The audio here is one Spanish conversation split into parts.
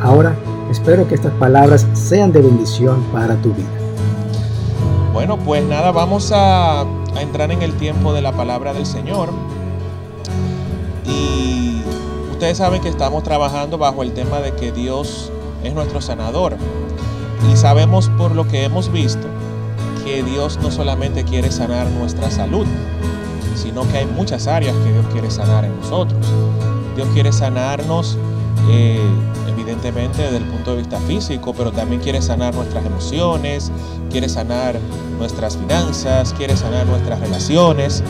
Ahora, espero que estas palabras sean de bendición para tu vida. Bueno, pues nada, vamos a, entrar en el tiempo de la palabra del Señor. Y ustedes saben que estamos trabajando bajo el tema de que Dios es nuestro sanador. Y sabemos por lo que hemos visto que Dios no solamente quiere sanar nuestra salud, sino que hay muchas áreas que Dios quiere sanar en nosotros. Dios quiere sanarnos eh, evidentemente desde el punto de vista físico, pero también quiere sanar nuestras emociones, quiere sanar nuestras finanzas, quiere sanar nuestras relaciones,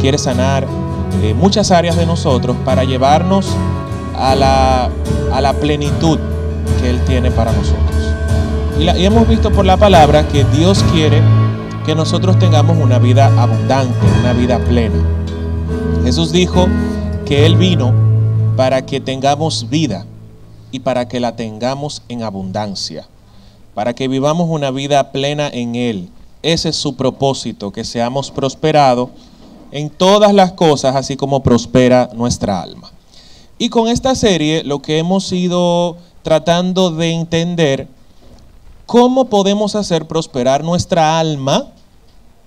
quiere sanar eh, muchas áreas de nosotros para llevarnos a la, a la plenitud que Él tiene para nosotros. Y, y hemos visto por la palabra que Dios quiere que nosotros tengamos una vida abundante, una vida plena. Jesús dijo que Él vino para que tengamos vida y para que la tengamos en abundancia, para que vivamos una vida plena en Él. Ese es su propósito, que seamos prosperados en todas las cosas, así como prospera nuestra alma. Y con esta serie lo que hemos ido tratando de entender, cómo podemos hacer prosperar nuestra alma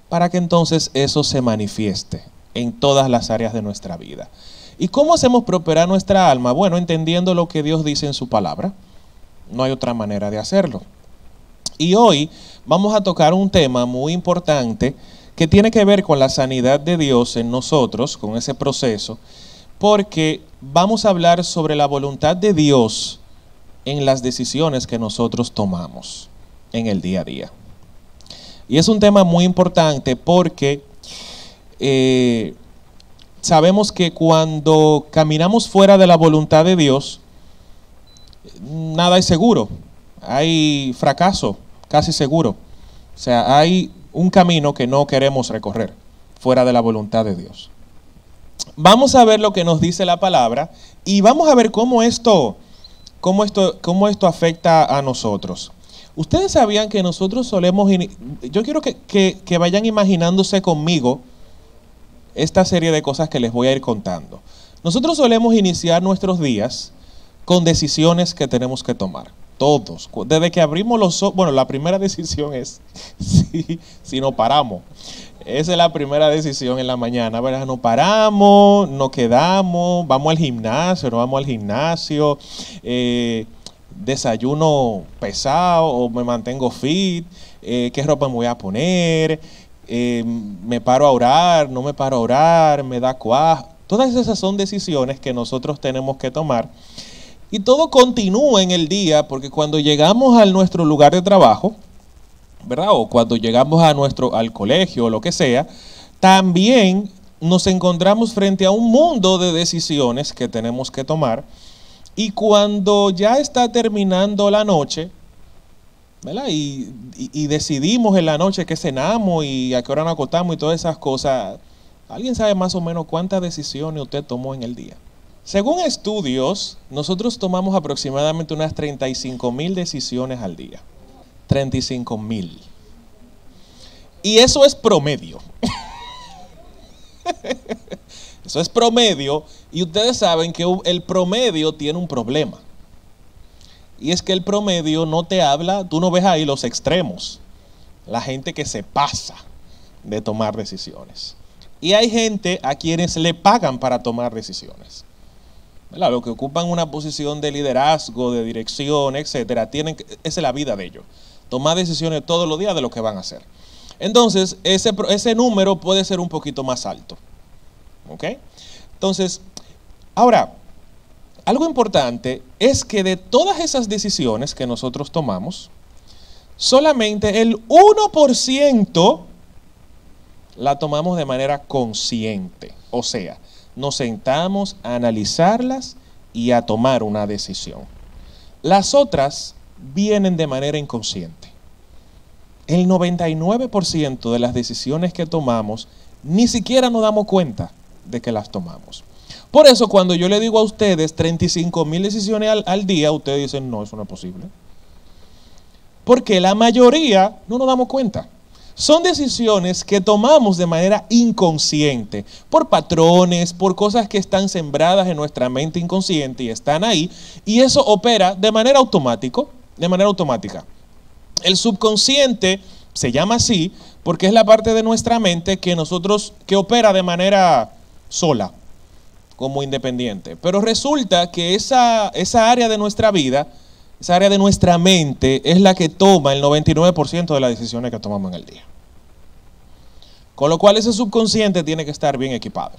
para que entonces eso se manifieste en todas las áreas de nuestra vida. ¿Y cómo hacemos prosperar nuestra alma? Bueno, entendiendo lo que Dios dice en su palabra. No hay otra manera de hacerlo. Y hoy vamos a tocar un tema muy importante que tiene que ver con la sanidad de Dios en nosotros, con ese proceso, porque vamos a hablar sobre la voluntad de Dios en las decisiones que nosotros tomamos en el día a día. Y es un tema muy importante porque eh, sabemos que cuando caminamos fuera de la voluntad de Dios, nada es seguro. Hay fracaso, casi seguro. O sea, hay un camino que no queremos recorrer fuera de la voluntad de Dios. Vamos a ver lo que nos dice la palabra y vamos a ver cómo esto, cómo esto, cómo esto afecta a nosotros. Ustedes sabían que nosotros solemos, yo quiero que, que vayan imaginándose conmigo, esta serie de cosas que les voy a ir contando. Nosotros solemos iniciar nuestros días con decisiones que tenemos que tomar. Todos. Desde que abrimos los ojos, bueno, la primera decisión es si, si no paramos. Esa es la primera decisión en la mañana, ¿verdad? No paramos, no quedamos, vamos al gimnasio, no vamos al gimnasio, eh, desayuno pesado o me mantengo fit, eh, qué ropa me voy a poner, eh, me paro a orar, no me paro a orar, me da cuajo. Todas esas son decisiones que nosotros tenemos que tomar. Y todo continúa en el día porque cuando llegamos a nuestro lugar de trabajo, ¿verdad? O cuando llegamos a nuestro, al colegio o lo que sea, también nos encontramos frente a un mundo de decisiones que tenemos que tomar. Y cuando ya está terminando la noche, y, decidimos en la noche qué cenamos y a qué hora nos acostamos y todas esas cosas. ¿Alguien sabe más o menos cuántas decisiones usted tomó en el día? Según estudios, nosotros tomamos aproximadamente unas 35 mil decisiones al día. 35 mil. Y eso es promedio. eso es promedio. Y ustedes saben que el promedio tiene un problema. Y es que el promedio no te habla, tú no ves ahí los extremos, la gente que se pasa de tomar decisiones. Y hay gente a quienes le pagan para tomar decisiones. Los que ocupan una posición de liderazgo, de dirección, etcétera, tienen esa es la vida de ellos. Tomar decisiones todos los días de lo que van a hacer. Entonces, ese, ese número puede ser un poquito más alto. ¿Ok? Entonces, ahora, algo importante es que de todas esas decisiones que nosotros tomamos, solamente el 1% la tomamos de manera consciente. O sea, nos sentamos a analizarlas y a tomar una decisión. Las otras vienen de manera inconsciente. El 99% de las decisiones que tomamos ni siquiera nos damos cuenta de que las tomamos. Por eso cuando yo le digo a ustedes 35 mil decisiones al, día, ustedes dicen, no, eso no es posible. Porque la mayoría no nos damos cuenta. Son decisiones que tomamos de manera inconsciente, por patrones, por cosas que están sembradas en nuestra mente inconsciente y están ahí, y eso opera de manera automática, de manera automática. El subconsciente se llama así porque es la parte de nuestra mente que nosotros que opera de manera sola, como independiente. Pero resulta que esa, esa área de nuestra vida, esa área de nuestra mente es la que toma el 99% de las decisiones que tomamos en el día. Con lo cual ese subconsciente tiene que estar bien equipado.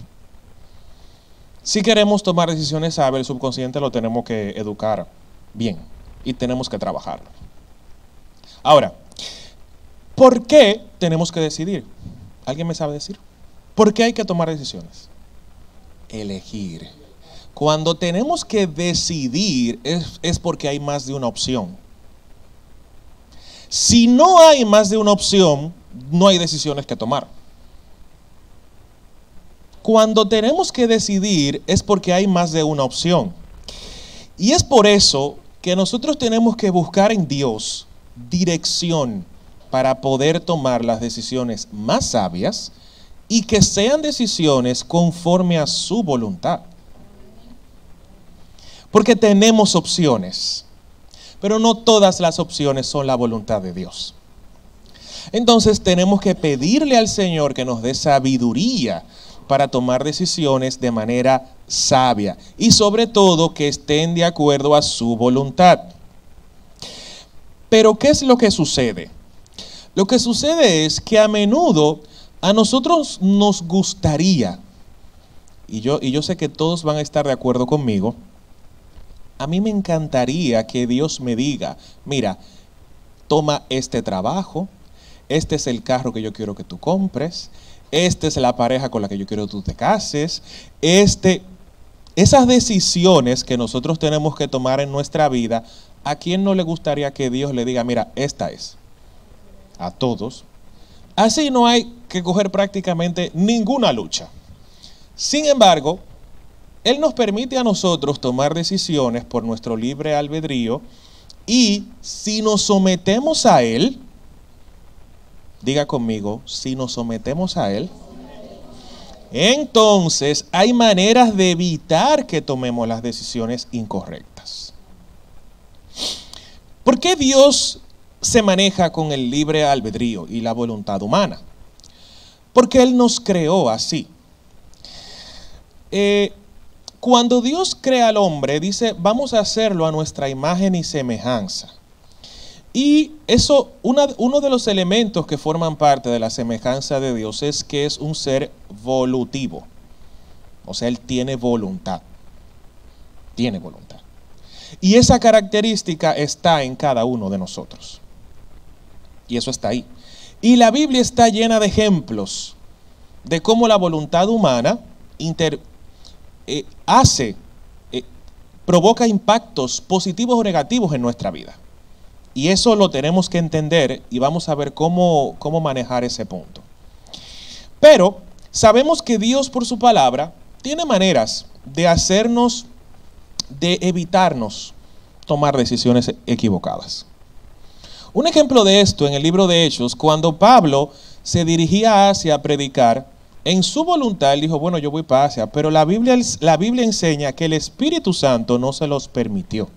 Si queremos tomar decisiones sabias, el subconsciente lo tenemos que educar bien y tenemos que trabajarlo. Ahora, ¿por qué tenemos que decidir? ¿Alguien me sabe decir? ¿Por qué hay que tomar decisiones? Elegir. Cuando tenemos que decidir es, es, porque hay más de una opción. Si no hay más de una opción, no hay decisiones que tomar. Cuando tenemos que decidir es porque hay más de una opción. Y es por eso que nosotros tenemos que buscar en Dios dirección para poder tomar las decisiones más sabias y que sean decisiones conforme a su voluntad. Porque tenemos opciones, pero no todas las opciones son la voluntad de Dios. Entonces tenemos que pedirle al Señor que nos dé sabiduría para tomar decisiones de manera sabia y sobre todo que estén de acuerdo a su voluntad. Pero ¿qué es lo que sucede? Lo que sucede es que a menudo a nosotros nos gustaría, y yo, y yo sé que todos van a estar de acuerdo conmigo, a mí me encantaría que Dios me diga, mira, toma este trabajo, este es el carro que yo quiero que tú compres, esta es la pareja con la que yo quiero que tú te cases, este, esas decisiones que nosotros tenemos que tomar en nuestra vida, ¿a quién no le gustaría que Dios le diga, mira, esta es? A todos. Así no hay que coger prácticamente ninguna lucha. Sin embargo, Él nos permite a nosotros tomar decisiones por nuestro libre albedrío y si nos sometemos a Él, Diga conmigo, si nos sometemos a Él, entonces hay maneras de evitar que tomemos las decisiones incorrectas. ¿Por qué Dios se maneja con el libre albedrío y la voluntad humana? Porque Él nos creó así. Eh, cuando Dios crea al hombre, dice, vamos a hacerlo a nuestra imagen y semejanza. Y eso, uno de los elementos que forman parte de la semejanza de Dios es que es un ser volutivo. O sea, Él tiene voluntad. Tiene voluntad. Y esa característica está en cada uno de nosotros. Y eso está ahí. Y la Biblia está llena de ejemplos de cómo la voluntad humana eh, hace, eh, provoca impactos positivos o negativos en nuestra vida. Y eso lo tenemos que entender y vamos a ver cómo, cómo manejar ese punto. Pero sabemos que Dios por su palabra tiene maneras de hacernos, de evitarnos tomar decisiones equivocadas. Un ejemplo de esto en el libro de Hechos, cuando Pablo se dirigía a Asia a predicar, en su voluntad él dijo, bueno, yo voy para Asia, pero la Biblia, la Biblia enseña que el Espíritu Santo no se los permitió.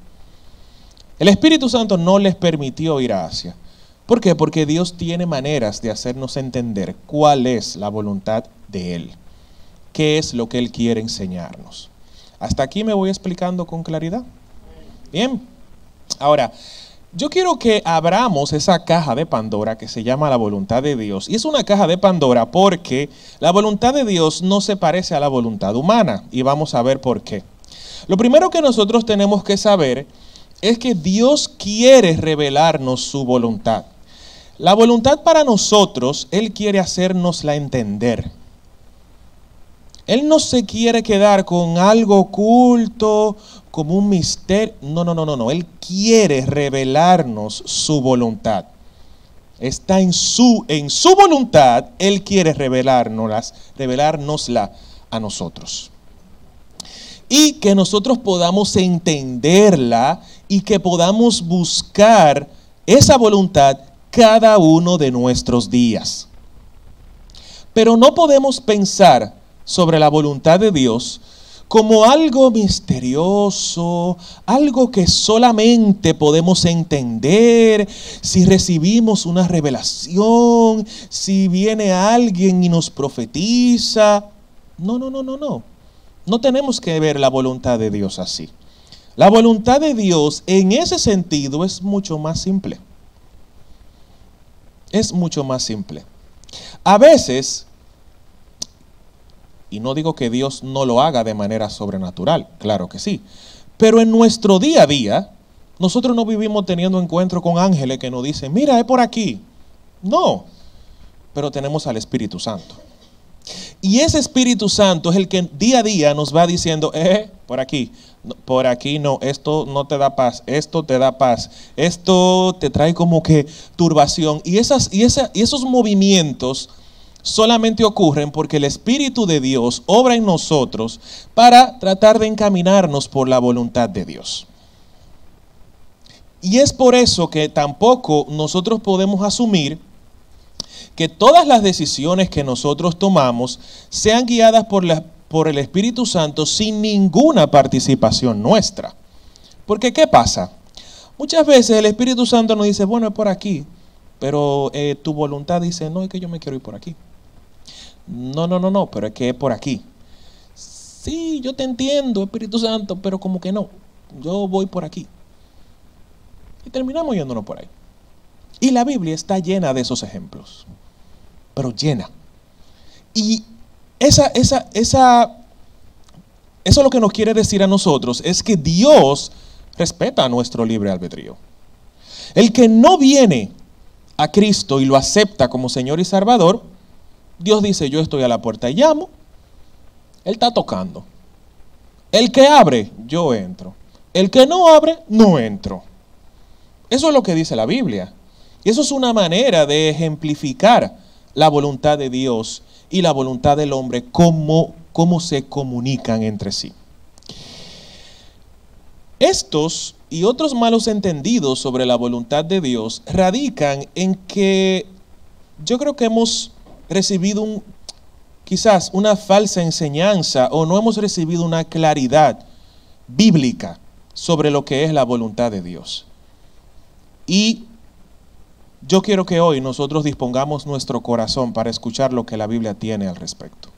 El Espíritu Santo no les permitió ir a Asia. ¿Por qué? Porque Dios tiene maneras de hacernos entender cuál es la voluntad de Él, qué es lo que Él quiere enseñarnos. Hasta aquí me voy explicando con claridad. Bien, ahora, yo quiero que abramos esa caja de Pandora que se llama la voluntad de Dios. Y es una caja de Pandora porque la voluntad de Dios no se parece a la voluntad humana. Y vamos a ver por qué. Lo primero que nosotros tenemos que saber es que Dios quiere revelarnos su voluntad. La voluntad para nosotros, Él quiere hacernosla entender. Él no se quiere quedar con algo oculto, como un misterio. No, no, no, no, no. Él quiere revelarnos su voluntad. Está en su, en su voluntad. Él quiere revelárnosla a nosotros. Y que nosotros podamos entenderla y que podamos buscar esa voluntad cada uno de nuestros días. Pero no podemos pensar sobre la voluntad de Dios como algo misterioso, algo que solamente podemos entender si recibimos una revelación, si viene alguien y nos profetiza. No, no, no, no, no. No tenemos que ver la voluntad de Dios así. La voluntad de Dios en ese sentido es mucho más simple. Es mucho más simple. A veces y no digo que Dios no lo haga de manera sobrenatural, claro que sí. Pero en nuestro día a día, nosotros no vivimos teniendo encuentro con ángeles que nos dicen, mira, es por aquí. No, pero tenemos al Espíritu Santo. Y ese Espíritu Santo es el que día a día nos va diciendo, eh, por aquí, por aquí no, esto no te da paz, esto te da paz, esto te trae como que turbación. Y, esos movimientos solamente ocurren porque el Espíritu de Dios obra en nosotros para tratar de encaminarnos por la voluntad de Dios. Y es por eso que tampoco nosotros podemos asumir que todas las decisiones que nosotros tomamos sean guiadas por, el Espíritu Santo sin ninguna participación nuestra. Porque ¿qué pasa? Muchas veces el Espíritu Santo nos dice, bueno, es por aquí, pero eh, tu voluntad dice, no, es que yo me quiero ir por aquí. No, no, no, no, pero es que es por aquí. Sí, yo te entiendo, Espíritu Santo, pero como que no. Yo voy por aquí. Y terminamos yéndonos por ahí. Y la Biblia está llena de esos ejemplos. Pero llena. Y esa, esa, esa, eso lo que nos quiere decir a nosotros es que Dios respeta nuestro libre albedrío. El que no viene a Cristo y lo acepta como Señor y Salvador, Dios dice, yo estoy a la puerta y llamo. Él está tocando. El que abre, yo entro. El que no abre, no entro. Eso es lo que dice la Biblia. Y eso es una manera de ejemplificar la voluntad de Dios y la voluntad del hombre, cómo, cómo se comunican entre sí. Estos y otros malos entendidos sobre la voluntad de Dios radican en que yo creo que hemos recibido un, quizás una falsa enseñanza o no hemos recibido una claridad bíblica sobre lo que es la voluntad de Dios. Y yo quiero que hoy nosotros dispongamos nuestro corazón para escuchar lo que la Biblia tiene al respecto.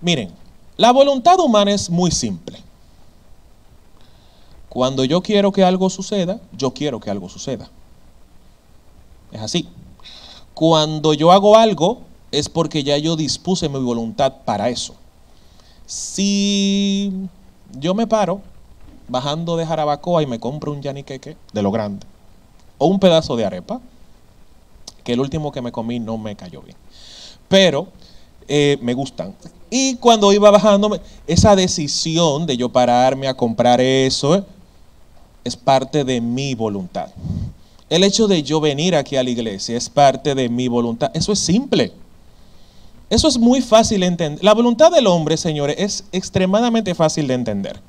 Miren, la voluntad humana es muy simple. Cuando yo quiero que algo suceda, yo quiero que algo suceda. Es así. Cuando yo hago algo es porque ya yo dispuse mi voluntad para eso. Si yo me paro bajando de Jarabacoa y me compro un yaniqueque de lo grande o un pedazo de arepa, que el último que me comí no me cayó bien, pero eh, me gustan. Y cuando iba bajando, esa decisión de yo pararme a comprar eso eh, es parte de mi voluntad. El hecho de yo venir aquí a la iglesia es parte de mi voluntad. Eso es simple. Eso es muy fácil de entender. La voluntad del hombre, señores, es extremadamente fácil de entender.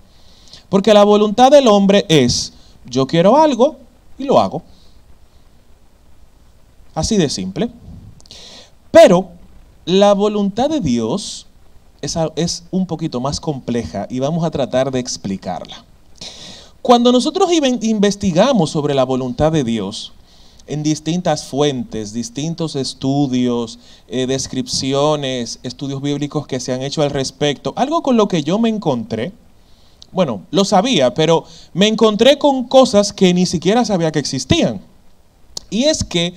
Porque la voluntad del hombre es, yo quiero algo y lo hago. Así de simple. Pero la voluntad de Dios es, es un poquito más compleja y vamos a tratar de explicarla. Cuando nosotros investigamos sobre la voluntad de Dios en distintas fuentes, distintos estudios, eh, descripciones, estudios bíblicos que se han hecho al respecto, algo con lo que yo me encontré, bueno, lo sabía, pero me encontré con cosas que ni siquiera sabía que existían. Y es que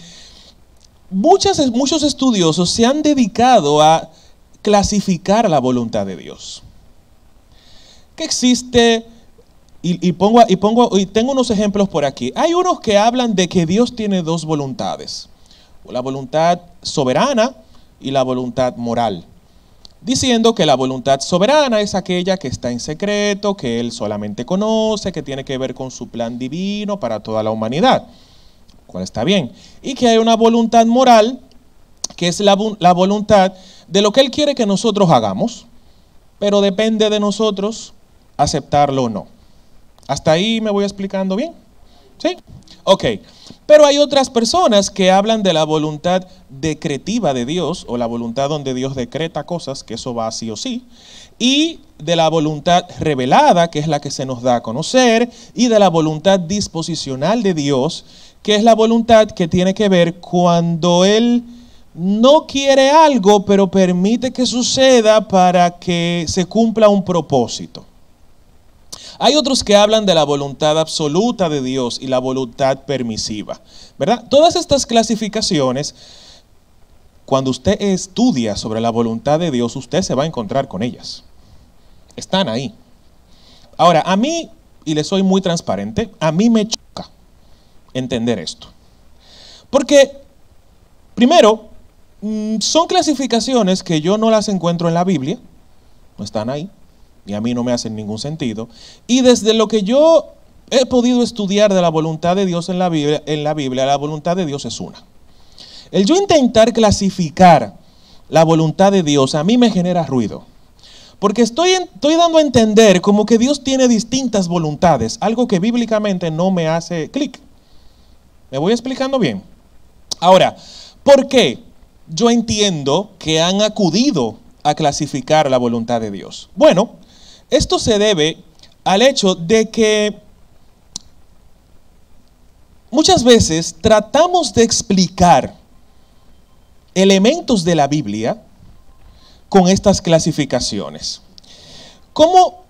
muchas, muchos estudiosos se han dedicado a clasificar la voluntad de Dios. Que existe y, pongo, y, pongo, y tengo unos ejemplos por aquí. Hay unos que hablan de que Dios tiene dos voluntades, la voluntad soberana y la voluntad moral. diciendo que la voluntad soberana es aquella que está en secreto, que Él solamente conoce, que tiene que ver con su plan divino para toda la humanidad, cual está bien, y que hay una voluntad moral, que es la, la voluntad de lo que Él quiere que nosotros hagamos, pero depende de nosotros aceptarlo o no. ¿Hasta ahí me voy explicando bien? ¿Sí? Ok. Pero hay otras personas que hablan de la voluntad decretiva de Dios o la voluntad donde Dios decreta cosas, que eso va sí o sí, y de la voluntad revelada, que es la que se nos da a conocer, y de la voluntad disposicional de Dios, que es la voluntad que tiene que ver cuando Él no quiere algo, pero permite que suceda para que se cumpla un propósito. Hay otros que hablan de la voluntad absoluta de Dios y la voluntad permisiva, ¿verdad? Todas estas clasificaciones, cuando usted estudia sobre la voluntad de Dios, usted se va a encontrar con ellas. Están ahí. Ahora, a mí, y le soy muy transparente, a mí me choca entender esto. Porque, primero, mm, son clasificaciones que yo no las encuentro en la Biblia, no están ahí y a mí no me hacen ningún sentido. Y desde lo que yo he podido estudiar de la voluntad de Dios en la Biblia, la, la voluntad de Dios es una. El yo intentar clasificar la voluntad de Dios a mí me genera ruido. Porque estoy, estoy dando a entender como que Dios tiene distintas voluntades, algo que bíblicamente no me hace clic. ¿Me voy explicando bien? Ahora, ¿por qué yo entiendo que han acudido a clasificar la voluntad de Dios? Bueno, esto se debe al hecho de que muchas veces tratamos de explicar elementos de la Biblia con estas clasificaciones. ¿Cómo,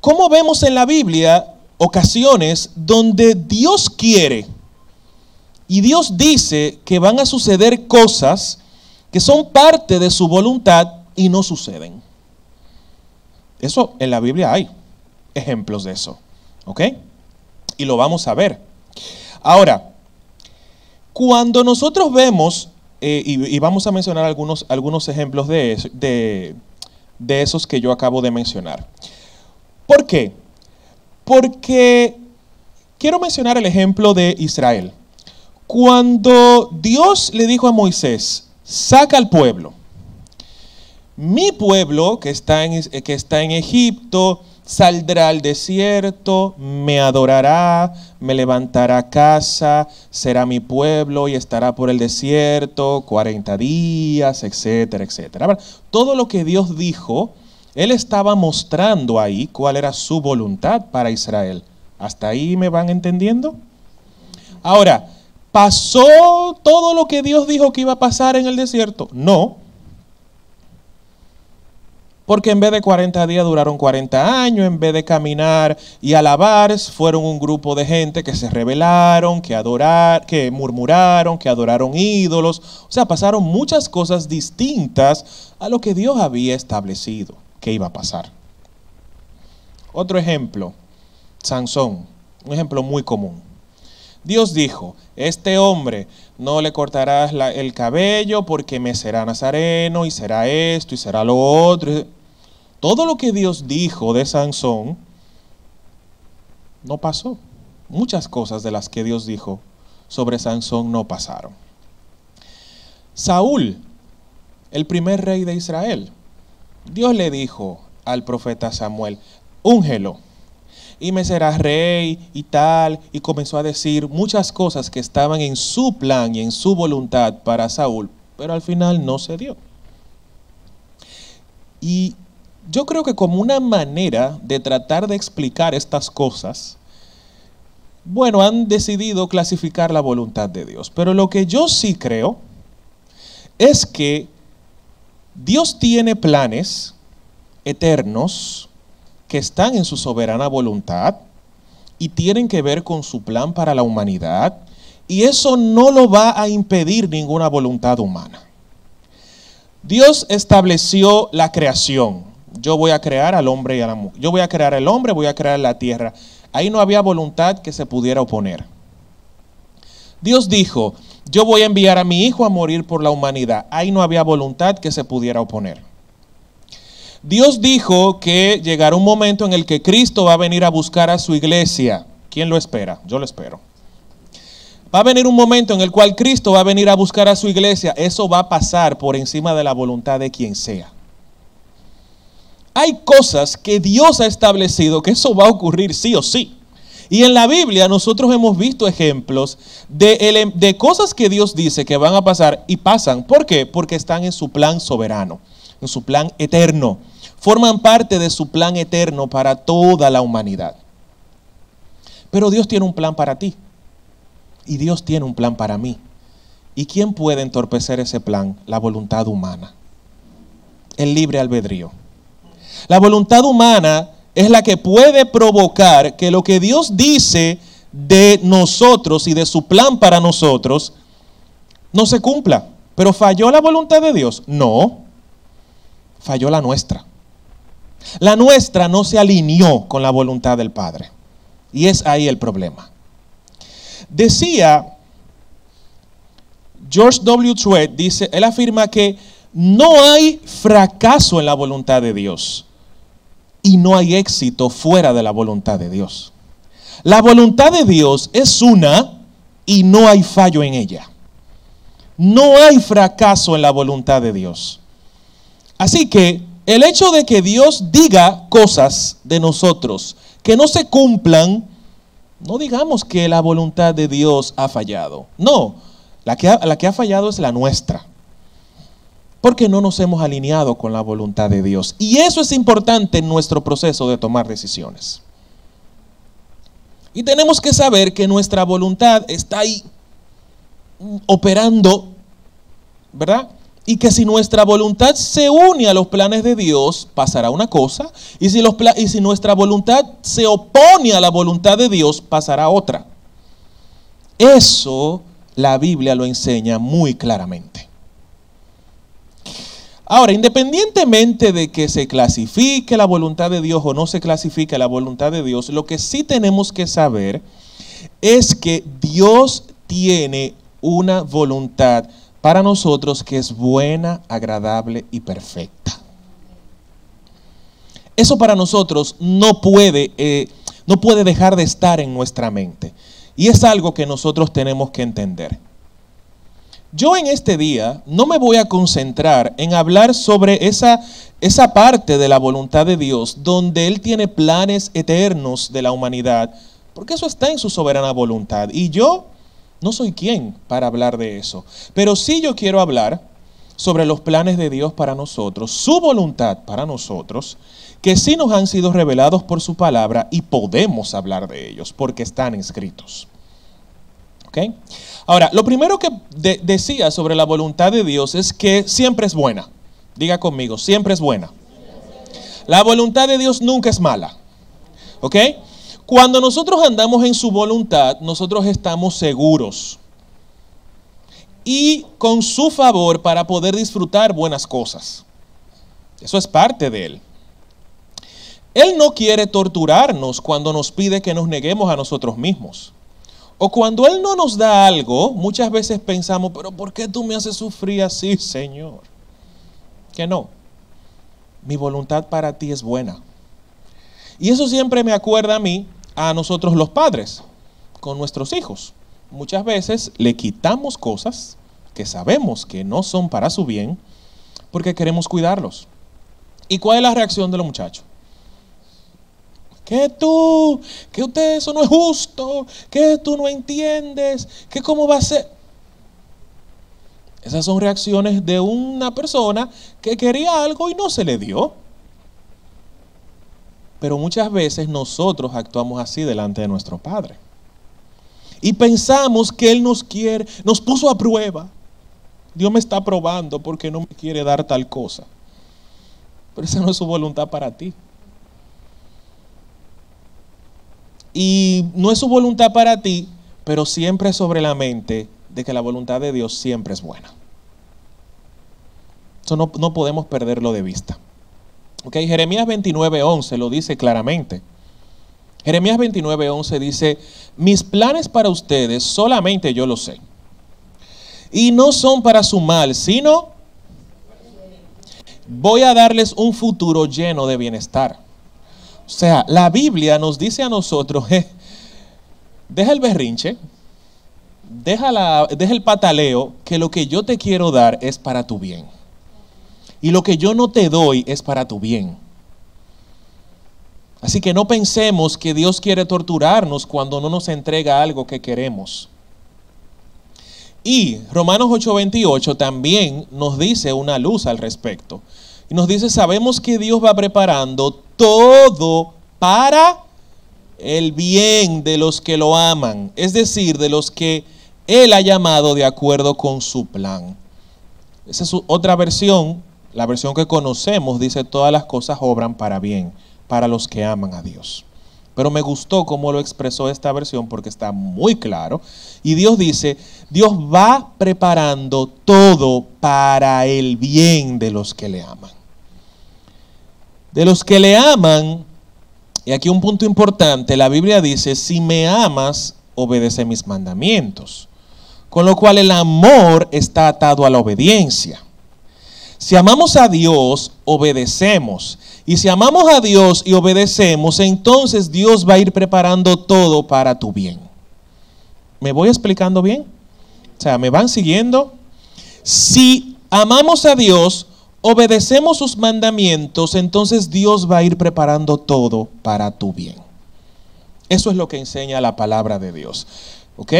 cómo vemos en la Biblia ocasiones donde Dios quiere y Dios dice que van a suceder cosas que son parte de su voluntad y no suceden? Eso en la Biblia hay ejemplos de eso. ¿Ok? Y lo vamos a ver. Ahora, cuando nosotros vemos, eh, y, vamos a mencionar algunos, algunos ejemplos de, de, de esos que yo acabo de mencionar. ¿Por qué? Porque quiero mencionar el ejemplo de Israel. Cuando Dios le dijo a Moisés, saca al pueblo, mi pueblo que está en, que está en Egipto saldrá al desierto, me adorará, me levantará casa, será mi pueblo y estará por el desierto 40 días, etcétera, etcétera. Todo lo que Dios dijo, Él estaba mostrando ahí cuál era su voluntad para Israel. ¿Hasta ahí me van entendiendo? Ahora, ¿pasó todo lo que Dios dijo que iba a pasar en el desierto? No porque en vez de 40 días duraron 40 años, en vez de caminar y alabar, fueron un grupo de gente que se rebelaron, que adoraron, que murmuraron, que adoraron ídolos. O sea, pasaron muchas cosas distintas a lo que Dios había establecido que iba a pasar. Otro ejemplo, Sansón, un ejemplo muy común. Dios dijo, este hombre no le cortarás el cabello porque me será nazareno y será esto y será lo otro. Todo lo que Dios dijo de Sansón no pasó. Muchas cosas de las que Dios dijo sobre Sansón no pasaron. Saúl, el primer rey de Israel, Dios le dijo al profeta Samuel, úngelo y me será rey y tal, y comenzó a decir muchas cosas que estaban en su plan y en su voluntad para Saúl, pero al final no se dio. Y yo creo que como una manera de tratar de explicar estas cosas, bueno, han decidido clasificar la voluntad de Dios. Pero lo que yo sí creo es que Dios tiene planes eternos que están en su soberana voluntad y tienen que ver con su plan para la humanidad. Y eso no lo va a impedir ninguna voluntad humana. Dios estableció la creación yo voy a crear al hombre y a la mujer. Yo voy a crear el hombre, voy a crear la tierra. Ahí no había voluntad que se pudiera oponer. Dios dijo, yo voy a enviar a mi hijo a morir por la humanidad. Ahí no había voluntad que se pudiera oponer. Dios dijo que llegará un momento en el que Cristo va a venir a buscar a su iglesia. ¿Quién lo espera? Yo lo espero. Va a venir un momento en el cual Cristo va a venir a buscar a su iglesia. Eso va a pasar por encima de la voluntad de quien sea. Hay cosas que Dios ha establecido que eso va a ocurrir sí o sí. Y en la Biblia nosotros hemos visto ejemplos de, cosas que Dios dice que van a pasar y pasan. ¿Por qué? Porque están en su plan soberano, en su plan eterno. Forman parte de su plan eterno para toda la humanidad. Pero Dios tiene un plan para ti. Y Dios tiene un plan para mí. ¿Y quién puede entorpecer ese plan? La voluntad humana. El libre albedrío. La voluntad humana es la que puede provocar que lo que Dios dice de nosotros y de su plan para nosotros no se cumpla. Pero falló la voluntad de Dios. No, falló la nuestra. La nuestra no se alineó con la voluntad del Padre. Y es ahí el problema. Decía George W. Truett, dice, él afirma que no hay fracaso en la voluntad de Dios y no hay éxito fuera de la voluntad de Dios. La voluntad de Dios es una y no hay fallo en ella. No hay fracaso en la voluntad de Dios. Así que el hecho de que Dios diga cosas de nosotros que no se cumplan, no digamos que la voluntad de Dios ha fallado. No, la que ha, la que ha fallado es la nuestra porque no nos hemos alineado con la voluntad de Dios. Y eso es importante en nuestro proceso de tomar decisiones. Y tenemos que saber que nuestra voluntad está ahí operando, ¿verdad? Y que si nuestra voluntad se une a los planes de Dios, pasará una cosa. Y si, y si nuestra voluntad se opone a la voluntad de Dios, pasará otra. Eso la Biblia lo enseña muy claramente. Ahora, independientemente de que se clasifique la voluntad de Dios o no se clasifique la voluntad de Dios, lo que sí tenemos que saber es que Dios tiene una voluntad para nosotros que es buena, agradable y perfecta. Eso para nosotros no puede, eh, no puede dejar de estar en nuestra mente. Y es algo que nosotros tenemos que entender. Yo en este día no me voy a concentrar en hablar sobre esa, esa parte de la voluntad de Dios donde Él tiene planes eternos de la humanidad, porque eso está en su soberana voluntad. Y yo no soy quien para hablar de eso. Pero sí yo quiero hablar sobre los planes de Dios para nosotros, su voluntad para nosotros, que sí nos han sido revelados por su palabra y podemos hablar de ellos porque están escritos. Ahora, lo primero que decía sobre la voluntad de Dios es que siempre es buena. Diga conmigo, siempre es buena. La voluntad de Dios nunca es mala. ¿Ok? Cuando nosotros andamos en su voluntad, nosotros estamos seguros. Y con su favor para poder disfrutar buenas cosas. Eso es parte de Él. Él no quiere torturarnos cuando nos pide que nos neguemos a nosotros mismos. O cuando Él no nos da algo, muchas veces pensamos, pero ¿por qué tú me haces sufrir así, Señor? Que no. Mi voluntad para ti es buena. Y eso siempre me acuerda a mí, a nosotros los padres, con nuestros hijos. Muchas veces le quitamos cosas que sabemos que no son para su bien porque queremos cuidarlos. ¿Y cuál es la reacción de los muchachos? Que tú, que usted eso no es justo, que tú no entiendes, que cómo va a ser. Esas son reacciones de una persona que quería algo y no se le dio. Pero muchas veces nosotros actuamos así delante de nuestro Padre. Y pensamos que Él nos quiere, nos puso a prueba. Dios me está probando porque no me quiere dar tal cosa. Pero esa no es su voluntad para ti. Y no es su voluntad para ti, pero siempre sobre la mente de que la voluntad de Dios siempre es buena. Eso no, no podemos perderlo de vista. Okay, Jeremías 29:11 lo dice claramente. Jeremías 29:11 dice, mis planes para ustedes solamente yo lo sé. Y no son para su mal, sino voy a darles un futuro lleno de bienestar. O sea, la Biblia nos dice a nosotros, deja el berrinche, deja, deja el pataleo, que lo que yo te quiero dar es para tu bien. Y lo que yo no te doy es para tu bien. Así que no pensemos que Dios quiere torturarnos cuando no nos entrega algo que queremos. Y Romanos 8:28 también nos dice una luz al respecto. Y nos dice, sabemos que Dios va preparando todo para el bien de los que lo aman, es decir, de los que Él ha llamado de acuerdo con su plan. Esa es otra versión, la versión que conocemos, dice, todas las cosas obran para bien, para los que aman a Dios. Pero me gustó cómo lo expresó esta versión porque está muy claro. Y Dios dice, Dios va preparando todo para el bien de los que le aman. De los que le aman, y aquí un punto importante, la Biblia dice, si me amas, obedece mis mandamientos. Con lo cual el amor está atado a la obediencia. Si amamos a Dios, obedecemos. Y si amamos a Dios y obedecemos, entonces Dios va a ir preparando todo para tu bien. ¿Me voy explicando bien? O sea, ¿me van siguiendo? Si amamos a Dios, obedecemos sus mandamientos, entonces Dios va a ir preparando todo para tu bien. Eso es lo que enseña la palabra de Dios. ¿Ok?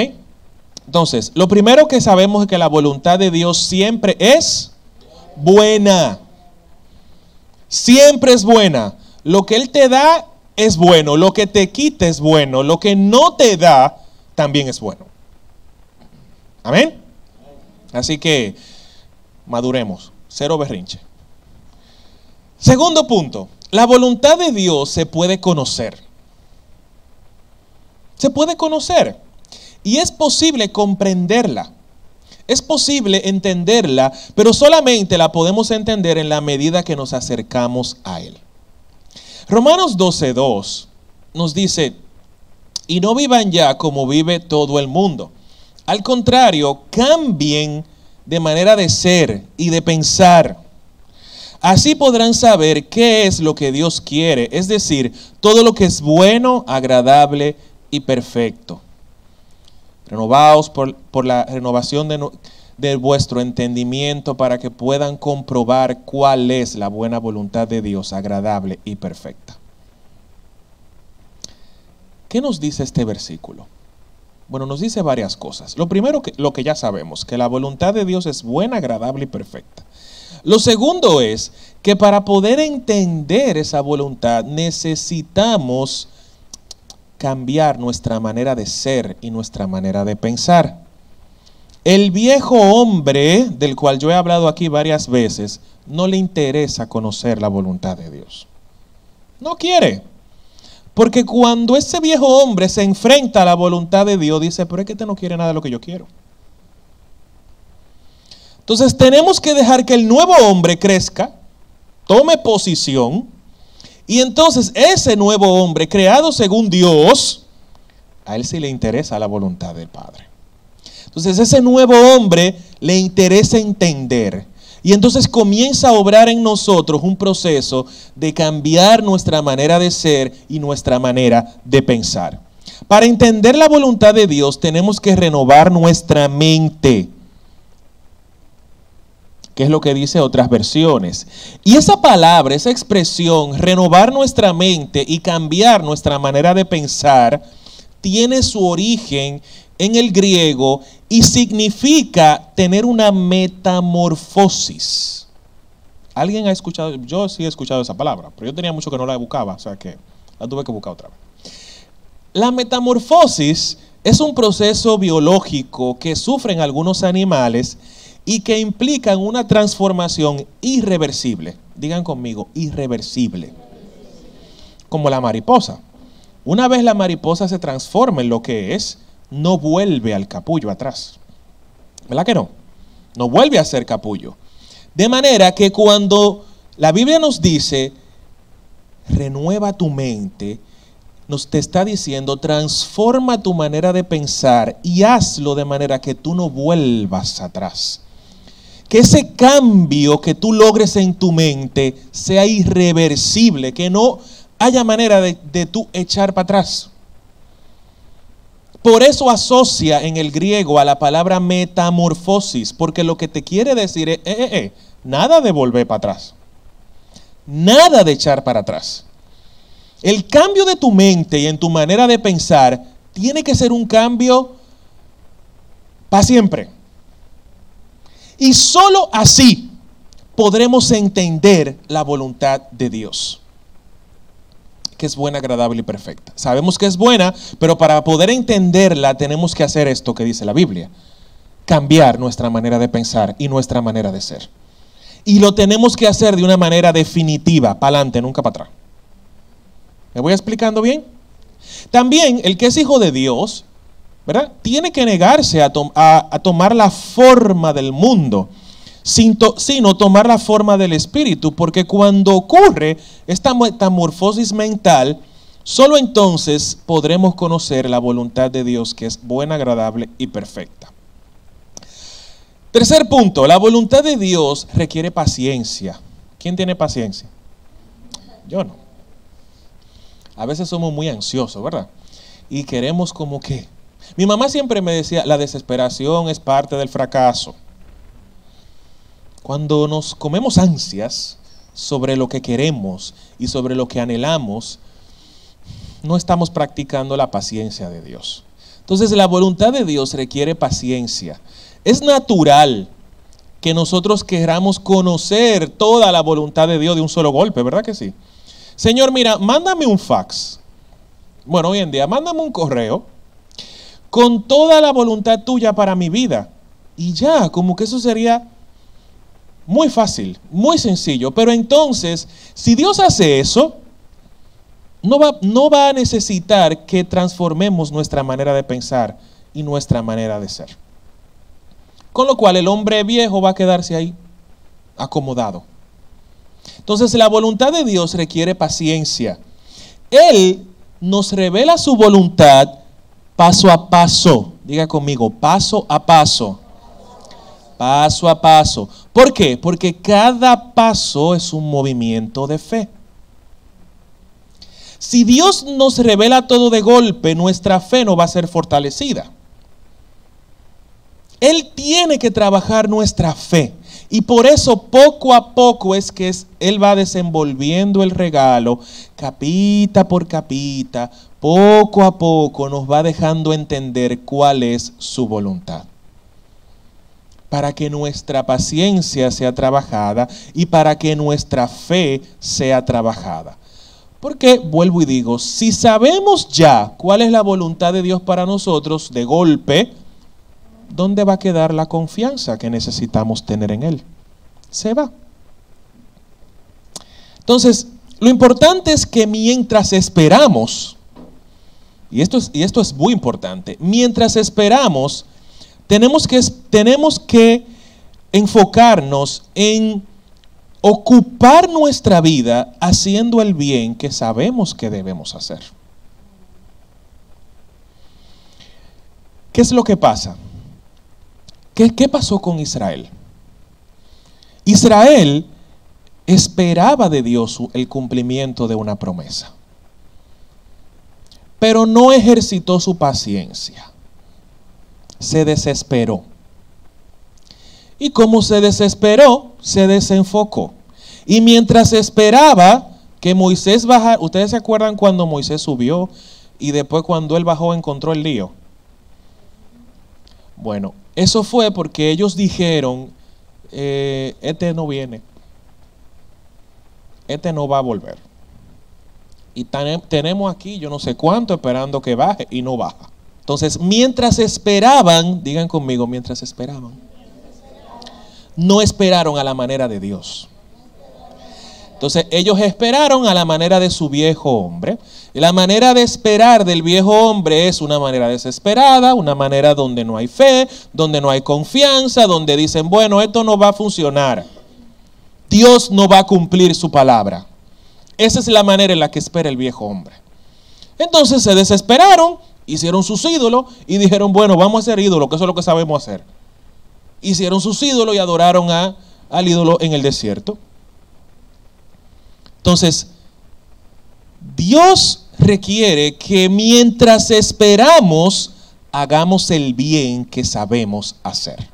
Entonces, lo primero que sabemos es que la voluntad de Dios siempre es buena. Siempre es buena. Lo que Él te da es bueno. Lo que te quita es bueno. Lo que no te da también es bueno. Amén. Así que maduremos. Cero berrinche. Segundo punto. La voluntad de Dios se puede conocer. Se puede conocer. Y es posible comprenderla. Es posible entenderla, pero solamente la podemos entender en la medida que nos acercamos a Él. Romanos 12.2 nos dice, y no vivan ya como vive todo el mundo. Al contrario, cambien de manera de ser y de pensar. Así podrán saber qué es lo que Dios quiere, es decir, todo lo que es bueno, agradable y perfecto. Renovaos por, la renovación de, de vuestro entendimiento para que puedan comprobar cuál es la buena voluntad de Dios, agradable y perfecta. ¿Qué nos dice este versículo? Bueno, nos dice varias cosas. Lo primero, que, lo que ya sabemos, que la voluntad de Dios es buena, agradable y perfecta. Lo segundo es que para poder entender esa voluntad necesitamos cambiar nuestra manera de ser y nuestra manera de pensar. El viejo hombre, del cual yo he hablado aquí varias veces, no le interesa conocer la voluntad de Dios. No quiere. Porque cuando ese viejo hombre se enfrenta a la voluntad de Dios, dice, pero es que este no quiere nada de lo que yo quiero. Entonces tenemos que dejar que el nuevo hombre crezca, tome posición y entonces ese nuevo hombre, creado según Dios, a él sí le interesa la voluntad del Padre. Entonces ese nuevo hombre le interesa entender. Y entonces comienza a obrar en nosotros un proceso de cambiar nuestra manera de ser y nuestra manera de pensar. Para entender la voluntad de Dios tenemos que renovar nuestra mente que es lo que dice otras versiones. Y esa palabra, esa expresión, renovar nuestra mente y cambiar nuestra manera de pensar, tiene su origen en el griego y significa tener una metamorfosis. ¿Alguien ha escuchado? Yo sí he escuchado esa palabra, pero yo tenía mucho que no la buscaba, o sea que la tuve que buscar otra vez. La metamorfosis es un proceso biológico que sufren algunos animales y que implican una transformación irreversible. Digan conmigo, irreversible. Como la mariposa. Una vez la mariposa se transforma en lo que es, no vuelve al capullo atrás. ¿Verdad que no? No vuelve a ser capullo. De manera que cuando la Biblia nos dice, renueva tu mente, nos te está diciendo, transforma tu manera de pensar y hazlo de manera que tú no vuelvas atrás que ese cambio que tú logres en tu mente sea irreversible, que no haya manera de, tú echar para atrás. Por eso asocia en el griego a la palabra metamorfosis, porque lo que te quiere decir es, eh, eh, eh, nada de volver para atrás, nada de echar para atrás. El cambio de tu mente y en tu manera de pensar tiene que ser un cambio para siempre. Y solo así podremos entender la voluntad de Dios, que es buena, agradable y perfecta. Sabemos que es buena, pero para poder entenderla tenemos que hacer esto que dice la Biblia, cambiar nuestra manera de pensar y nuestra manera de ser. Y lo tenemos que hacer de una manera definitiva, para adelante, nunca para atrás. ¿Me voy explicando bien? También el que es hijo de Dios, ¿verdad? Tiene que negarse a, tomar la forma del mundo, sino tomar la forma del espíritu, porque cuando ocurre esta metamorfosis mental, solo entonces podremos conocer la voluntad de Dios que es buena, agradable y perfecta. Tercer punto, la voluntad de Dios requiere paciencia. ¿Quién tiene paciencia? Yo no. A veces somos muy ansiosos, ¿verdad? Y queremos como que... Mi mamá siempre me decía, la desesperación es parte del fracaso. Cuando nos comemos ansias sobre lo que queremos y sobre lo que anhelamos, no estamos practicando la paciencia de Dios. Entonces la voluntad de Dios requiere paciencia. Es natural que nosotros queramos conocer toda la voluntad de Dios de un solo golpe, ¿verdad que sí? Señor, mira, mándame un fax. Bueno, hoy en día, mándame un correo con toda la voluntad tuya para mi vida. Y ya, como que eso sería muy fácil, muy sencillo. Pero entonces, si Dios hace eso, no va, no va a necesitar que transformemos nuestra manera de pensar y nuestra manera de ser. Con lo cual el hombre viejo va a quedarse ahí, acomodado. Entonces la voluntad de Dios requiere paciencia. Él nos revela su voluntad paso a paso. Diga conmigo, paso a paso. Paso a paso. ¿Por qué? Porque cada paso es un movimiento de fe. Si Dios nos revela todo de golpe, nuestra fe no va a ser fortalecida. Él tiene que trabajar nuestra fe. Y por eso poco a poco es que Él va desenvolviendo el regalo, capita por capita, poco a poco nos va dejando entender cuál es su voluntad. Para que nuestra paciencia sea trabajada y para que nuestra fe sea trabajada. Porque, vuelvo y digo, si sabemos ya cuál es la voluntad de Dios para nosotros, de golpe, ¿dónde va a quedar la confianza que necesitamos tener en Él? Se va. Entonces, lo importante es que mientras esperamos, y esto es, muy importante, mientras esperamos, tenemos que, tenemos que enfocarnos en ocupar nuestra vida haciendo el bien que sabemos que debemos hacer. ¿Qué es lo que pasa? ¿Qué, pasó con Israel? Israel esperaba de Dios el cumplimiento de una promesa, pero no ejercitó su paciencia. Se desesperó. Y como se desesperó, se desenfocó. Y mientras esperaba que Moisés bajara, ustedes se acuerdan cuando Moisés subió y después cuando él bajó encontró el lío. Bueno, eso fue porque ellos dijeron, eh, este no viene, este no va a volver. Y tenemos aquí yo no sé cuánto esperando que baje y no baja. Entonces, mientras esperaban, digan conmigo, mientras esperaban, no esperaron a la manera de Dios. Entonces ellos esperaron a la manera de su viejo hombre. Y la manera de esperar del viejo hombre es una manera desesperada, una manera donde no hay fe, donde no hay confianza, donde dicen, bueno, esto no va a funcionar. Dios no va a cumplir su palabra. Esa es la manera en la que espera el viejo hombre. Entonces se desesperaron, hicieron sus ídolos y dijeron, bueno, vamos a hacer ídolos, que eso es lo que sabemos hacer. hicieron sus ídolos y adoraron a, al ídolo en el desierto. Entonces, Dios requiere que mientras esperamos, hagamos el bien que sabemos hacer.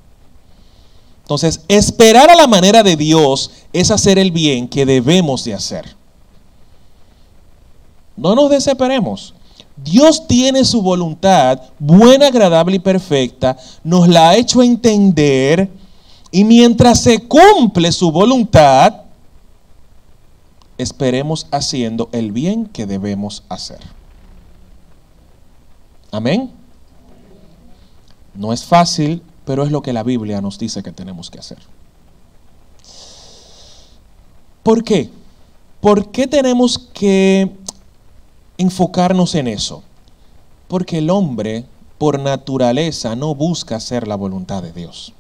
Entonces, esperar a la manera de Dios es hacer el bien que debemos de hacer. No nos desesperemos. Dios tiene su voluntad buena, agradable y perfecta, nos la ha hecho entender y mientras se cumple su voluntad, esperemos haciendo el bien que debemos hacer. Amén. No es fácil, pero es lo que la Biblia nos dice que tenemos que hacer. ¿Por qué? ¿Por qué tenemos que enfocarnos en eso? Porque el hombre, por naturaleza, no busca hacer la voluntad de Dios.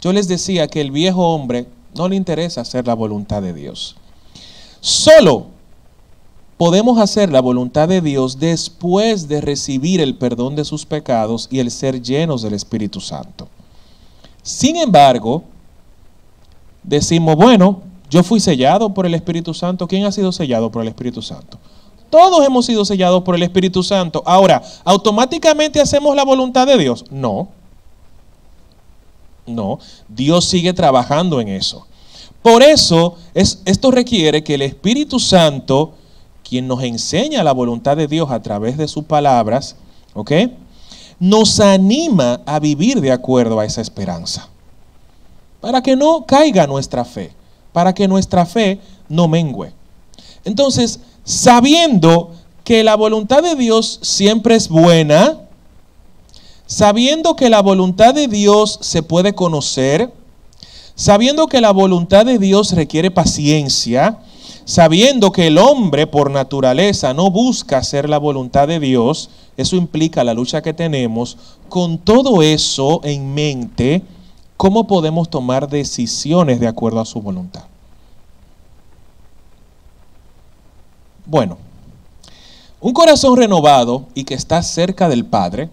Yo les decía que el viejo hombre no le interesa hacer la voluntad de Dios. Solo podemos hacer la voluntad de Dios después de recibir el perdón de sus pecados y el ser llenos del Espíritu Santo. Sin embargo, decimos, bueno, yo fui sellado por el Espíritu Santo. ¿Quién ha sido sellado por el Espíritu Santo? Todos hemos sido sellados por el Espíritu Santo. Ahora, ¿automáticamente hacemos la voluntad de Dios? No. No, Dios sigue trabajando en eso. Por eso, es, esto requiere que el Espíritu Santo, quien nos enseña la voluntad de Dios a través de sus palabras, ¿ok? Nos anima a vivir de acuerdo a esa esperanza. Para que no caiga nuestra fe, para que nuestra fe no mengüe. Entonces, sabiendo que la voluntad de Dios siempre es buena, sabiendo que la voluntad de Dios se puede conocer, sabiendo que la voluntad de Dios requiere paciencia, sabiendo que el hombre por naturaleza no busca hacer la voluntad de Dios, eso implica la lucha que tenemos, con todo eso en mente, ¿cómo podemos tomar decisiones de acuerdo a su voluntad? Bueno, un corazón renovado y que está cerca del Padre,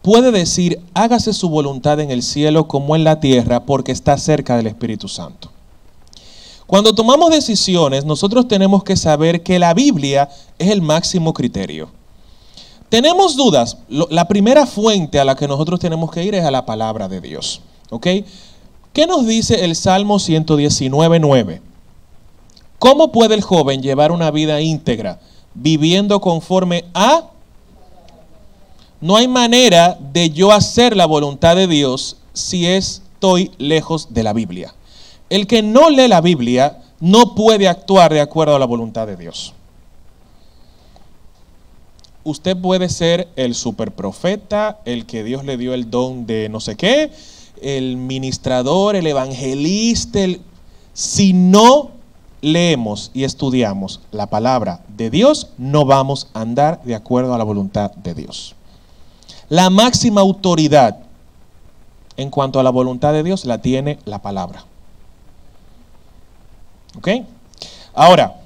puede decir, hágase su voluntad en el cielo como en la tierra, porque está cerca del Espíritu Santo. Cuando tomamos decisiones, nosotros tenemos que saber que la Biblia es el máximo criterio. Tenemos dudas, la primera fuente a la que nosotros tenemos que ir es a la palabra de Dios. ¿Ok? ¿Qué nos dice el Salmo 119.9? ¿Cómo puede el joven llevar una vida íntegra viviendo conforme a no hay manera de yo hacer la voluntad de Dios si estoy lejos de la Biblia. El que no lee la Biblia no puede actuar de acuerdo a la voluntad de Dios. Usted puede ser el superprofeta, el que Dios le dio el don de no sé qué, el ministrador, el evangelista, si no leemos y estudiamos la palabra de Dios, no vamos a andar de acuerdo a la voluntad de Dios. La máxima autoridad en cuanto a la voluntad de Dios la tiene la palabra. ¿Ok? Ahora,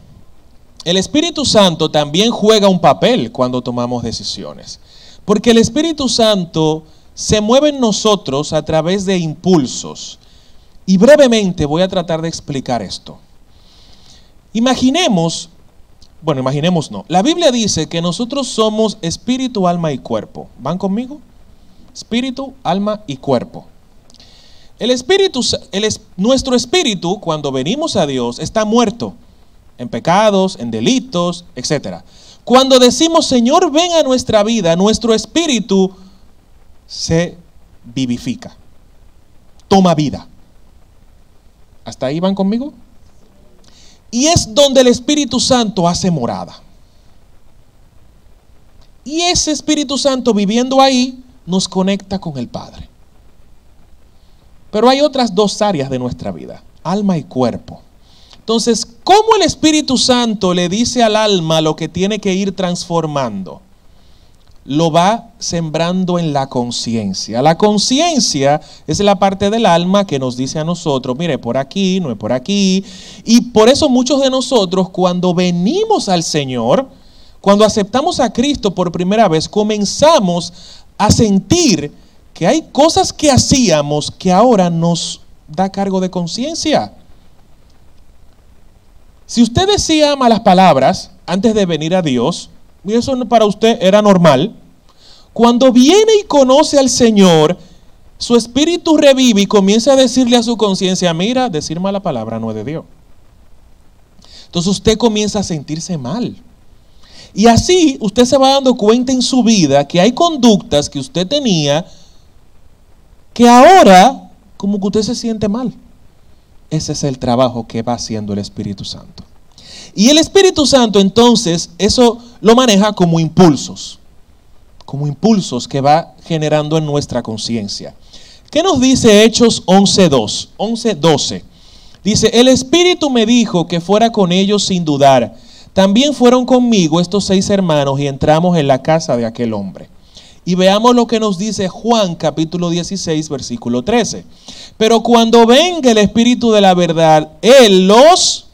el Espíritu Santo también juega un papel cuando tomamos decisiones. Porque el Espíritu Santo se mueve en nosotros a través de impulsos. Y brevemente voy a tratar de explicar esto. Imaginemos bueno, imaginemos no. La Biblia dice que nosotros somos espíritu, alma y cuerpo. ¿Van conmigo? Espíritu, alma y cuerpo. El espíritu, nuestro espíritu, cuando venimos a Dios, está muerto en pecados, en delitos, etc. Cuando decimos, Señor, ven a nuestra vida, nuestro espíritu se vivifica, toma vida. ¿Hasta ahí van conmigo? Y es donde el Espíritu Santo hace morada. Y ese Espíritu Santo viviendo ahí nos conecta con el Padre. Pero hay otras dos áreas de nuestra vida, alma y cuerpo. Entonces, ¿cómo el Espíritu Santo le dice al alma lo que tiene que ir transformando? Lo va sembrando en la conciencia. La conciencia es la parte del alma que nos dice a nosotros, mire, por aquí, no es por aquí. Y por eso muchos de nosotros cuando venimos al Señor, cuando aceptamos a Cristo por primera vez, comenzamos a sentir que hay cosas que hacíamos que ahora nos da cargo de conciencia. Si usted decía malas palabras antes de venir a Dios, y eso para usted era normal, cuando viene y conoce al Señor, su espíritu revive y comienza a decirle a su conciencia, mira, decir mala palabra no es de Dios. Entonces usted comienza a sentirse mal. Y así usted se va dando cuenta en su vida que hay conductas que usted tenía que ahora como que usted se siente mal. Ese es el trabajo que va haciendo el Espíritu Santo. Y el Espíritu Santo entonces eso lo maneja como impulsos, como impulsos que va generando en nuestra conciencia. ¿Qué nos dice Hechos 11.2? 11.12. Dice, el Espíritu me dijo que fuera con ellos sin dudar. También fueron conmigo estos seis hermanos y entramos en la casa de aquel hombre. Y veamos lo que nos dice Juan capítulo 16, versículo 13. Pero cuando venga el Espíritu de la verdad, Él los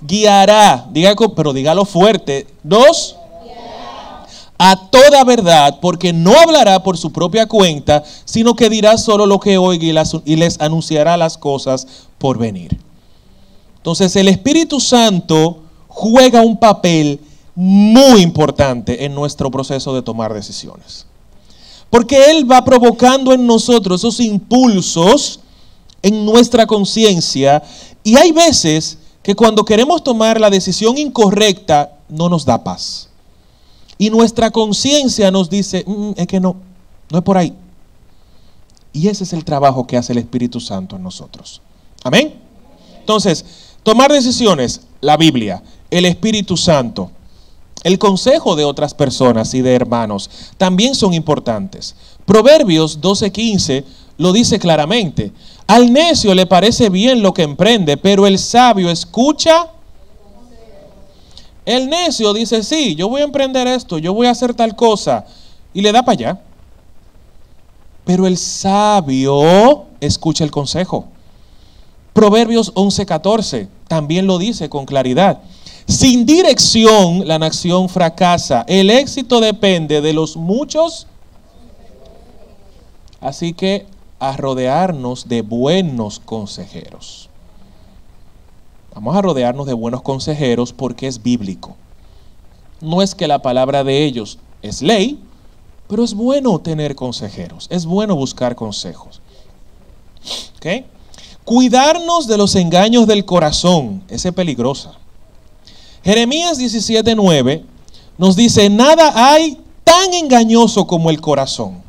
guiará. Pero dígalo fuerte. Dos a toda verdad, porque no hablará por su propia cuenta, sino que dirá solo lo que oiga y les anunciará las cosas por venir. Entonces el Espíritu Santo juega un papel muy importante en nuestro proceso de tomar decisiones. Porque Él va provocando en nosotros esos impulsos en nuestra conciencia y hay veces que cuando queremos tomar la decisión incorrecta no nos da paz. Y nuestra conciencia nos dice, mm, mm, es que no, no es por ahí. Y ese es el trabajo que hace el Espíritu Santo en nosotros. Amén. Entonces, tomar decisiones, la Biblia, el Espíritu Santo, el consejo de otras personas y de hermanos también son importantes. Proverbios 12:15 lo dice claramente. Al necio le parece bien lo que emprende, pero el sabio escucha el necio dice, sí, yo voy a emprender esto, yo voy a hacer tal cosa, y le da para allá. Pero el sabio escucha el consejo. Proverbios 11:14 también lo dice con claridad. Sin dirección la nación fracasa. El éxito depende de los muchos. Así que a rodearnos de buenos consejeros. Vamos a rodearnos de buenos consejeros porque es bíblico. No es que la palabra de ellos es ley, pero es bueno tener consejeros, es bueno buscar consejos. Cuidarnos de los engaños del corazón, esa es peligrosa. Jeremías 17:9 nos dice, nada hay tan engañoso como el corazón.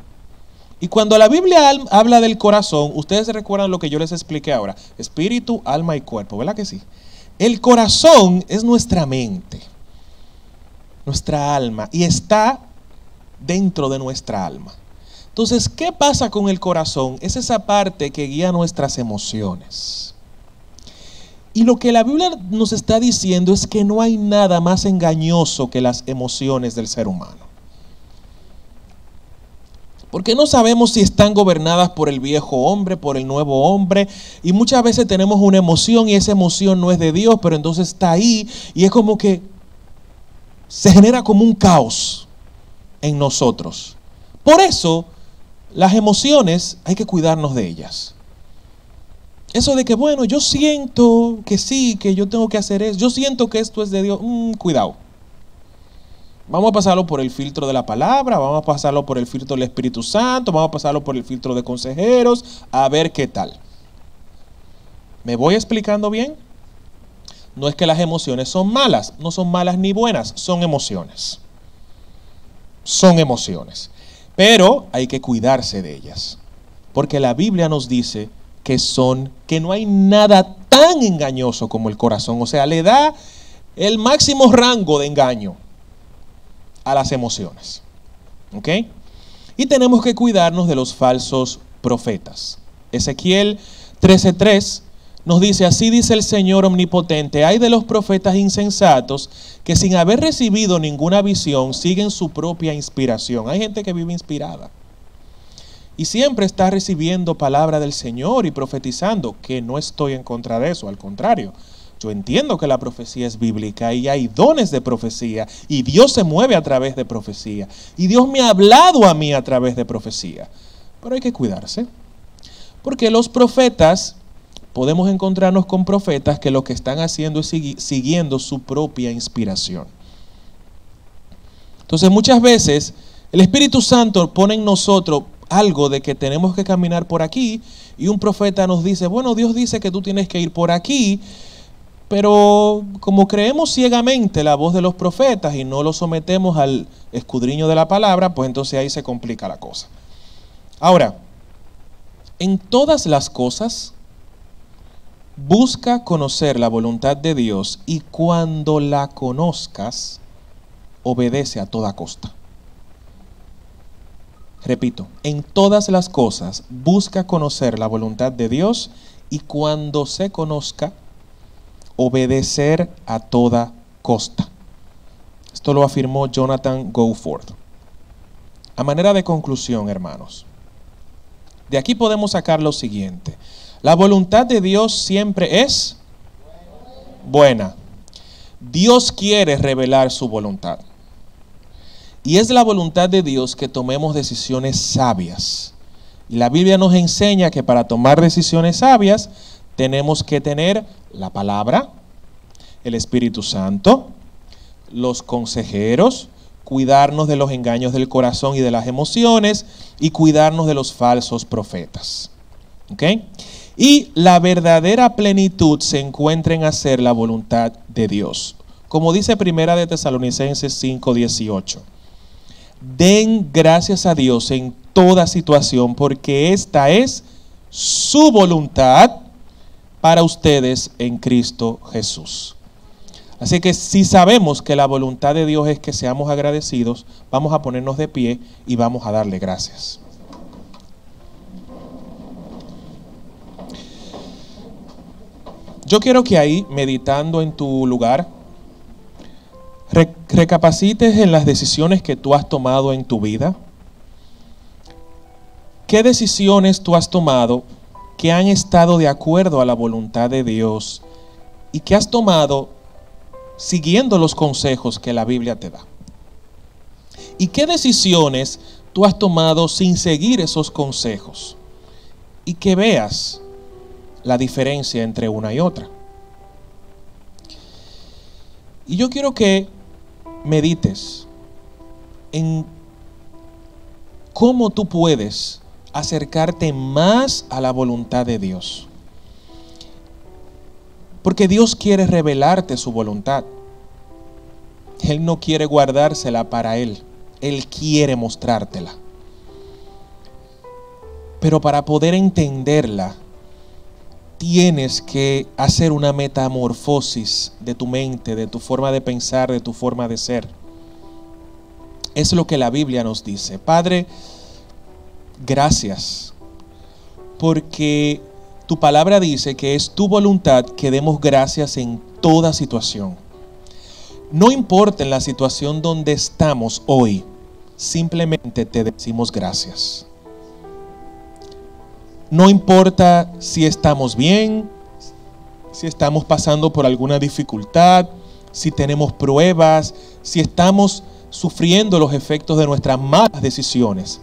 Y cuando la Biblia habla del corazón, ustedes recuerdan lo que yo les expliqué ahora, espíritu, alma y cuerpo, ¿verdad que sí? El corazón es nuestra mente, nuestra alma, y está dentro de nuestra alma. Entonces, ¿qué pasa con el corazón? Es esa parte que guía nuestras emociones. Y lo que la Biblia nos está diciendo es que no hay nada más engañoso que las emociones del ser humano. Porque no sabemos si están gobernadas por el viejo hombre, por el nuevo hombre. Y muchas veces tenemos una emoción y esa emoción no es de Dios, pero entonces está ahí y es como que se genera como un caos en nosotros. Por eso las emociones hay que cuidarnos de ellas. Eso de que, bueno, yo siento que sí, que yo tengo que hacer eso, yo siento que esto es de Dios, mm, cuidado. Vamos a pasarlo por el filtro de la palabra, vamos a pasarlo por el filtro del Espíritu Santo, vamos a pasarlo por el filtro de consejeros, a ver qué tal. ¿Me voy explicando bien? No es que las emociones son malas, no son malas ni buenas, son emociones. Son emociones. Pero hay que cuidarse de ellas. Porque la Biblia nos dice que son, que no hay nada tan engañoso como el corazón. O sea, le da el máximo rango de engaño a las emociones. ¿Ok? Y tenemos que cuidarnos de los falsos profetas. Ezequiel 13:3 nos dice, así dice el Señor omnipotente, hay de los profetas insensatos que sin haber recibido ninguna visión siguen su propia inspiración. Hay gente que vive inspirada. Y siempre está recibiendo palabra del Señor y profetizando, que no estoy en contra de eso, al contrario. Yo entiendo que la profecía es bíblica y hay dones de profecía y Dios se mueve a través de profecía. Y Dios me ha hablado a mí a través de profecía. Pero hay que cuidarse. Porque los profetas, podemos encontrarnos con profetas que lo que están haciendo es siguiendo su propia inspiración. Entonces muchas veces el Espíritu Santo pone en nosotros algo de que tenemos que caminar por aquí y un profeta nos dice, bueno, Dios dice que tú tienes que ir por aquí, pero como creemos ciegamente la voz de los profetas y no lo sometemos al escudriño de la palabra, pues entonces ahí se complica la cosa. Ahora, en todas las cosas, busca conocer la voluntad de Dios y cuando la conozcas, obedece a toda costa. Repito, en todas las cosas busca conocer la voluntad de Dios y cuando se conozca, obedecer a toda costa. Esto lo afirmó Jonathan Goforth. A manera de conclusión, hermanos, de aquí podemos sacar lo siguiente. La voluntad de Dios siempre es buena. Dios quiere revelar su voluntad. Y es la voluntad de Dios que tomemos decisiones sabias. Y la Biblia nos enseña que para tomar decisiones sabias tenemos que tener la palabra, el Espíritu Santo, los consejeros, cuidarnos de los engaños del corazón y de las emociones y cuidarnos de los falsos profetas. Y la verdadera plenitud se encuentra en hacer la voluntad de Dios. Como dice Primera de Tesalonicenses 5:18. Den gracias a Dios en toda situación porque esta es su voluntad para ustedes en Cristo Jesús. Así que si sabemos que la voluntad de Dios es que seamos agradecidos, vamos a ponernos de pie y vamos a darle gracias. Yo quiero que ahí, meditando en tu lugar, recapacites en las decisiones que tú has tomado en tu vida. ¿Qué decisiones tú has tomado que han estado de acuerdo a la voluntad de Dios y que has tomado siguiendo los consejos que la Biblia te da. ¿Y qué decisiones tú has tomado sin seguir esos consejos? Y que veas la diferencia entre una y otra. Y yo quiero que medites en cómo tú puedes acercarte más a la voluntad de Dios. Porque Dios quiere revelarte su voluntad. Él no quiere guardársela para Él. Él quiere mostrártela. Pero para poder entenderla, tienes que hacer una metamorfosis de tu mente, de tu forma de pensar, de tu forma de ser. Es lo que la Biblia nos dice. Padre, gracias. Porque tu palabra dice que es tu voluntad que demos gracias en toda situación. No importa en la situación donde estamos hoy, simplemente te decimos gracias. No importa si estamos bien, si estamos pasando por alguna dificultad, si tenemos pruebas, si estamos sufriendo los efectos de nuestras malas decisiones.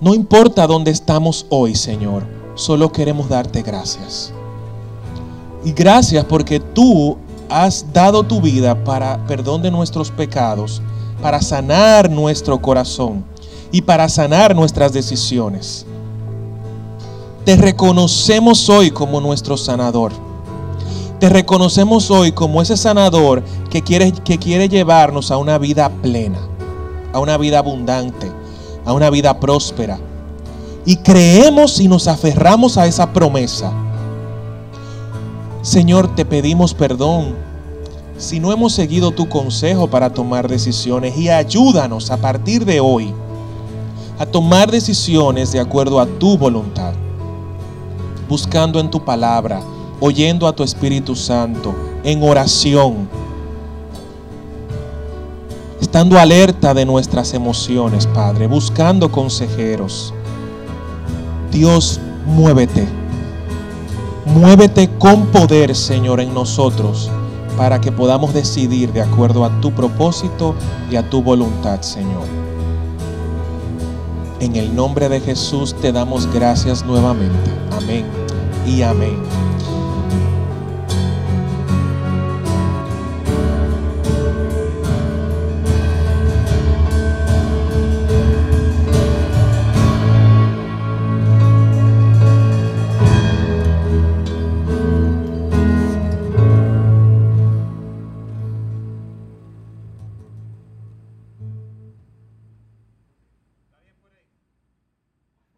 No importa dónde estamos hoy, Señor solo queremos darte gracias. Y gracias porque tú has dado tu vida para perdón de nuestros pecados, para sanar nuestro corazón y para sanar nuestras decisiones. Te reconocemos hoy como nuestro sanador. Te reconocemos hoy como ese sanador que quiere, que quiere llevarnos a una vida plena, a una vida abundante, a una vida próspera, y creemos y nos aferramos a esa promesa. Señor, te pedimos perdón. Si no hemos seguido tu consejo para tomar decisiones y ayúdanos a partir de hoy a tomar decisiones de acuerdo a tu voluntad, buscando en tu palabra, oyendo a tu Espíritu Santo, en oración, estando alerta de nuestras emociones, Padre, buscando consejeros Dios, muévete. Muévete con poder, Señor, en nosotros, para que podamos decidir de acuerdo a tu propósito y a tu voluntad, Señor. En el nombre de Jesús te damos gracias nuevamente. Amén y amén.